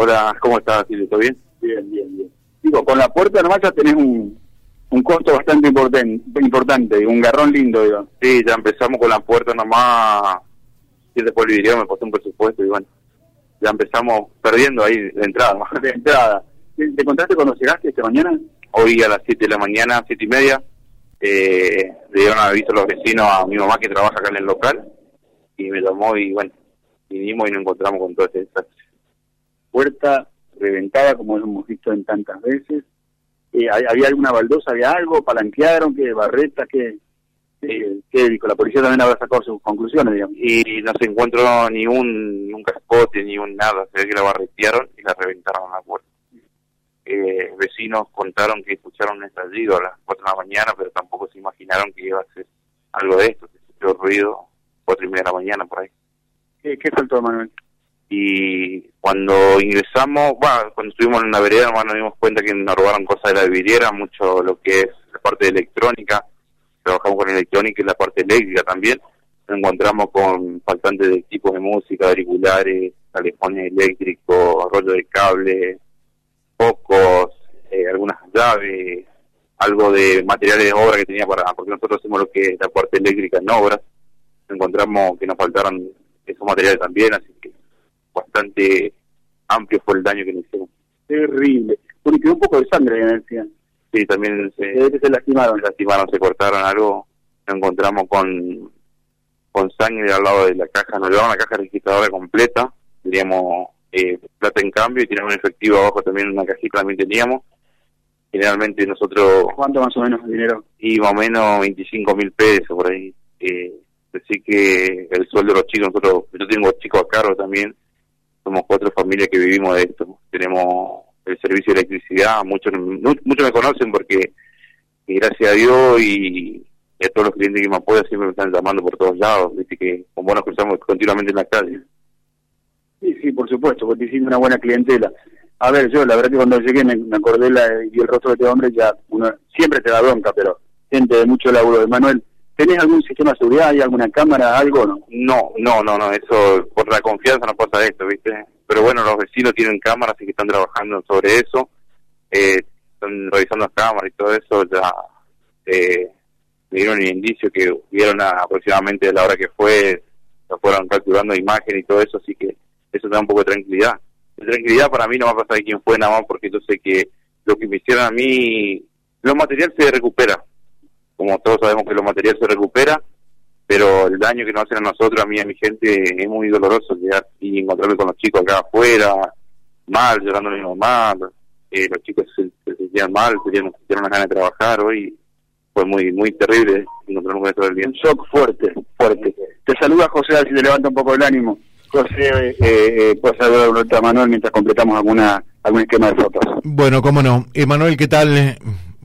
Hola, ¿cómo estás, Silvio? ¿Todo bien? Bien, bien, bien. Digo, con la puerta nomás ya tenés un, un costo bastante importante, importante, un garrón lindo, digo. Sí, ya empezamos con la puerta nomás, y después el video me costó un presupuesto y bueno, ya empezamos perdiendo ahí de entrada. De entrada. ¿Te, te contaste cuando llegaste esta mañana? Hoy a las 7 de la mañana, siete y media, eh, le dieron aviso a los vecinos a mi mamá que trabaja acá en el local y me llamó y bueno, vinimos y nos encontramos con todo este desastre. Puerta reventada, como hemos visto en tantas veces. Eh, ¿Había alguna baldosa, había algo? ¿Palanquearon? ¿Qué? ¿Barreta? ¿Qué, qué dijo? La policía también habrá sacado sus conclusiones, digamos. Y no se encontró ni un, cascote, ni un nada, se ve que la barretearon y la reventaron a la puerta. Eh, vecinos contaron que escucharon un estallido a las 4 de la mañana, pero tampoco se imaginaron que iba a ser algo de esto, se escuchó ruido 4 y media de la mañana por ahí. ¿Qué, qué faltó, Manuel? Y cuando ingresamos, bueno, cuando estuvimos en la vereda nomás nos dimos cuenta que nos robaron cosas de la vidriera, mucho lo que es la parte electrónica, trabajamos con electrónica y la parte eléctrica también, nos encontramos con faltantes de equipos de música, auriculares, telefones eléctricos, rollo de cable, focos, eh, algunas llaves, algo de materiales de obra que tenía para, porque nosotros hacemos lo que es la parte eléctrica en obras, encontramos que nos faltaron esos materiales también, así que bastante amplio fue el daño que nos hicieron. Terrible. Porque quedó un poco de sangre, me decían. Sí, también se, se lastimaron. se lastimaron, se cortaron algo, nos encontramos con con sangre al lado de la caja, nos llevaron la caja registradora completa, teníamos eh, plata en cambio y teníamos un efectivo abajo también, una cajita también teníamos. Generalmente nosotros, ¿Cuánto más o menos el dinero? y más o menos 25 mil pesos por ahí. Eh, así que el sueldo de los chicos, nosotros, yo tengo chicos a cargo también, somos cuatro familias que vivimos de esto. Tenemos el servicio de electricidad, muchos mu- muchos me conocen porque y gracias a Dios y, a todos los clientes que me apoyan siempre me están llamando por todos lados, viste que como nos cruzamos continuamente en la calle. Sí, sí, por supuesto, porque hiciste una buena clientela. A ver, yo la verdad que cuando llegué me, acordé la, y el rostro de este hombre, ya uno siempre te da bronca, pero gente de mucho laburo. Manuel, ¿tenés algún sistema de seguridad? ¿Hay alguna cámara? ¿Algo no? No, no, no, no, eso por la confianza no pasa esto, ¿viste? Pero bueno, los vecinos tienen cámaras y que están trabajando sobre eso, eh, están revisando las cámaras y todo eso, ya eh, me dieron el indicio que vieron aproximadamente a la hora que fue, se fueron capturando imagen y todo eso, así que eso da un poco de tranquilidad. De tranquilidad para mí no va a pasar quién fue nada más porque yo sé que lo que me hicieron a mí, lo material se recupera, como todos sabemos que lo material se recupera, pero el daño que nos hacen a nosotros, a mí y a mi gente, es muy doloroso llegar y encontrarme con los chicos acá afuera, mal, llorando a mi mamá, eh, los chicos se, se sentían mal, tenían, tenían unas ganas de trabajar hoy, fue muy muy terrible encontrarnos con esto del bien. Un shock fuerte, fuerte. Te saluda José, a ver si te levanta un poco el ánimo. José, eh, eh, puedes saludar a Manuel mientras completamos alguna algún esquema de fotos. Bueno, cómo no. Emanuel, ¿qué tal?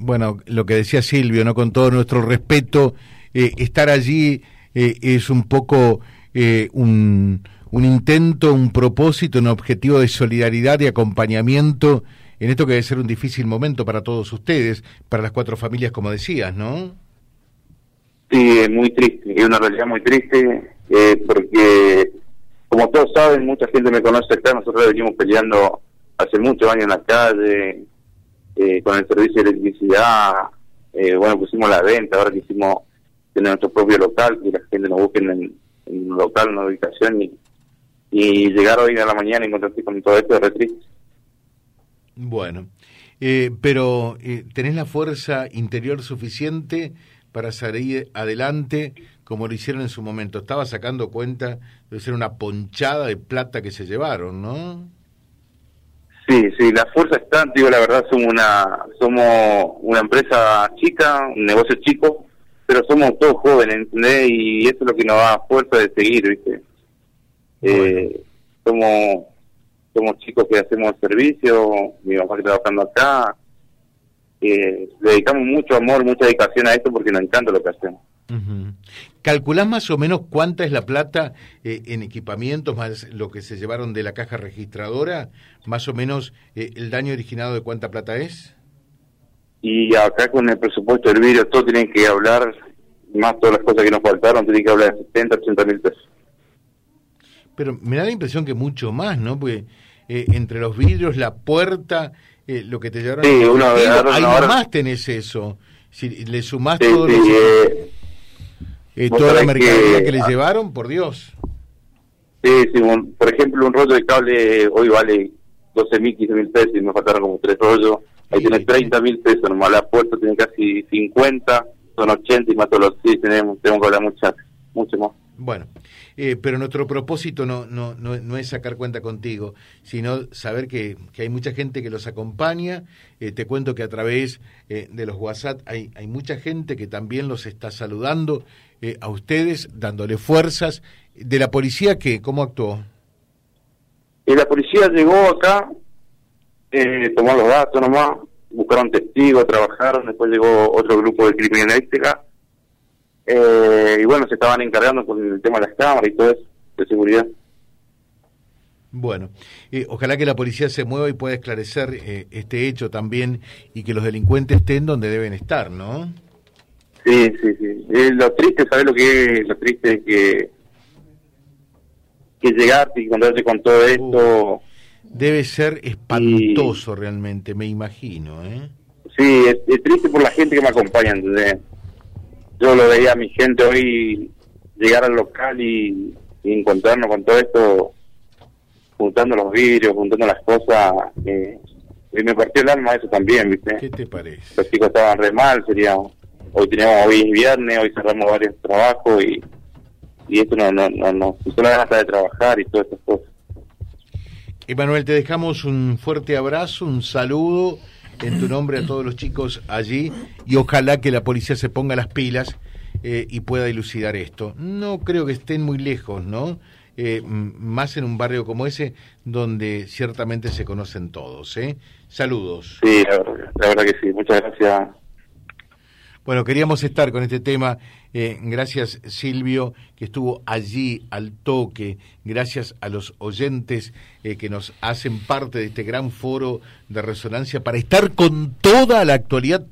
Bueno, lo que decía Silvio, ¿no? Con todo nuestro respeto, eh, estar allí eh, es un poco eh, un, intento, un propósito, un objetivo de solidaridad y acompañamiento en esto que debe ser un difícil momento para todos ustedes, para las cuatro familias, como decías, ¿no? Sí, es muy triste, es una realidad muy triste, eh, porque como todos saben, mucha gente me conoce acá, nosotros venimos peleando hace muchos años en la calle, eh, con el servicio de electricidad, eh, bueno, pusimos la venta, ahora que hicimos tener nuestro propio local, que la gente nos busque en, en local, en una ubicación, y, y llegar hoy a la mañana y encontrarse con todo esto es re triste. Bueno, eh, pero eh, ¿tenés la fuerza interior suficiente para salir adelante como lo hicieron en su momento? Estaba sacando cuenta de ser una ponchada de plata que se llevaron, ¿no? Sí, sí, la fuerza está, digo la verdad, somos una, somos una empresa chica, un negocio chico, pero somos todos jóvenes, ¿entendés? Y eso es lo que nos da fuerza de seguir, ¿viste? Eh, somos, somos chicos que hacemos servicio, mi mamá que está trabajando acá, eh, dedicamos mucho amor, mucha dedicación a esto porque nos encanta lo que hacemos. ¿Calculás más o menos cuánta es la plata eh, en equipamientos, más lo que se llevaron de la caja registradora? ¿Más o menos eh, el daño originado de cuánta plata es? Y acá con el presupuesto del vidrio, todos tienen que hablar, más todas las cosas que nos faltaron, tienen que hablar de 70, 80 mil pesos. Pero me da la impresión que mucho más, ¿no? Porque eh, entre los vidrios, la puerta, eh, lo que te llevaron. Sí, ahora, ahí ahora, más tenés eso. Si le sumás sí, todo sí, los- eh, eh, toda la mercadería que, que- les ah. llevaron, por Dios. sí, sí, un- por ejemplo, un rollo de cable hoy vale 12 mil, 15 mil pesos y me faltaron como tres rollos. Ahí Sí, tenés sí. 30 mil pesos, nomás la puerta tiene casi 50, son 80 y más todos los sí, tenemos, tenemos que hablar muchas, mucho más. Bueno, eh, pero nuestro propósito no, no, no, no es sacar cuenta contigo, sino saber que, que hay mucha gente que los acompaña. Eh, te cuento que a través eh, de los WhatsApp hay, hay mucha gente que también los está saludando eh, a ustedes, dándole fuerzas. ¿De la policía qué? ¿Cómo actuó? Y la policía llegó acá, eh, tomó los datos nomás, buscaron testigos, trabajaron, después llegó otro grupo de criminalística, eh, y bueno, se estaban encargando con el tema de las cámaras y todo eso, de seguridad. Bueno, eh, ojalá que la policía se mueva y pueda esclarecer eh, este hecho también y que los delincuentes estén donde deben estar, ¿no? Sí, sí, sí. Eh, lo triste, ¿sabes lo que es? Lo triste es que, que llegarte y encontrarte con todo esto, Debe ser espantoso realmente, me imagino, ¿eh? sí, es, es triste por la gente que me acompaña, ¿entendés? Yo lo veía a mi gente hoy llegar al local y, y encontrarnos con todo esto, juntando los vidrios, juntando las cosas, eh, y me partió el alma eso también, ¿viste? ¿Qué te parece? los chicos estaban re mal, sería hoy teníamos hoy es viernes, hoy cerramos varios trabajos y y esto no no no no puso la ganas de trabajar y todas esas cosas. Emanuel, te dejamos un fuerte abrazo, un saludo en tu nombre a todos los chicos allí y ojalá que la policía se ponga las pilas eh, y pueda dilucidar esto. No creo que estén muy lejos, ¿no? Eh, más en un barrio como ese donde ciertamente se conocen todos, ¿eh? Saludos. Sí, la verdad, la verdad que sí. Muchas gracias. Bueno, queríamos estar con este tema. eh, gracias Silvio, que estuvo allí al toque. Gracias a los oyentes eh, que nos hacen parte de este gran foro de resonancia para estar con toda la actualidad